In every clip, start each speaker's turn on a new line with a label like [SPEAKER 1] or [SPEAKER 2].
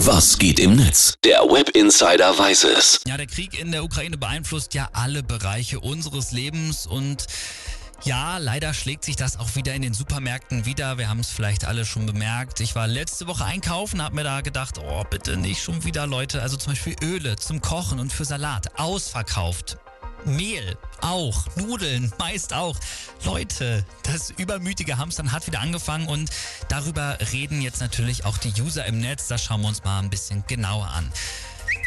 [SPEAKER 1] Was geht im Netz? Der Web Insider weiß es.
[SPEAKER 2] Ja, der Krieg in der Ukraine beeinflusst ja alle Bereiche unseres Lebens und ja, leider schlägt sich das auch wieder in den Supermärkten wieder. Wir haben es vielleicht alle schon bemerkt. Ich war letzte Woche einkaufen, habe mir da gedacht, oh, bitte nicht schon wieder Leute. Also zum Beispiel Öle zum Kochen und für Salat ausverkauft. Mehl auch, Nudeln meist auch. Leute, das übermütige Hamstern hat wieder angefangen und darüber reden jetzt natürlich auch die User im Netz. Das schauen wir uns mal ein bisschen genauer an.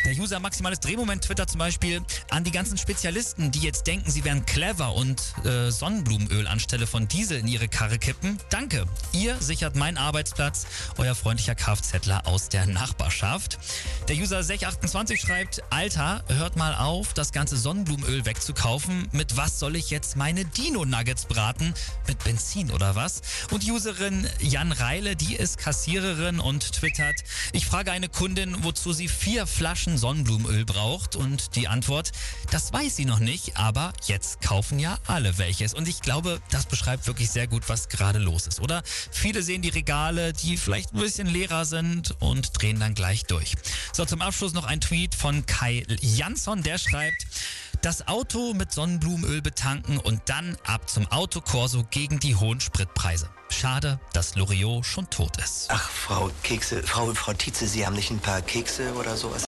[SPEAKER 2] Der User Maximales Drehmoment twittert zum Beispiel an die ganzen Spezialisten, die jetzt denken, sie wären clever und äh, Sonnenblumenöl anstelle von Diesel in ihre Karre kippen. Danke, ihr sichert meinen Arbeitsplatz, euer freundlicher Kfzler aus der Nachbarschaft. Der User Sech28 schreibt, Alter, hört mal auf, das ganze Sonnenblumenöl wegzukaufen. Mit was soll ich jetzt meine Dino-Nuggets braten? Mit Benzin oder was? Und Userin Jan Reile, die ist Kassiererin und twittert, ich frage eine Kundin, wozu sie vier Flaschen Flaschen Sonnenblumenöl braucht? Und die Antwort, das weiß sie noch nicht, aber jetzt kaufen ja alle welches. Und ich glaube, das beschreibt wirklich sehr gut, was gerade los ist, oder? Viele sehen die Regale, die vielleicht ein bisschen leerer sind und drehen dann gleich durch. So, zum Abschluss noch ein Tweet von Kai Jansson, der schreibt, das Auto mit Sonnenblumenöl betanken und dann ab zum Autokorso gegen die hohen Spritpreise. Schade, dass Loriot schon tot ist.
[SPEAKER 3] Ach, Frau Kekse, Frau, Frau Tietze, Sie haben nicht ein paar Kekse oder sowas?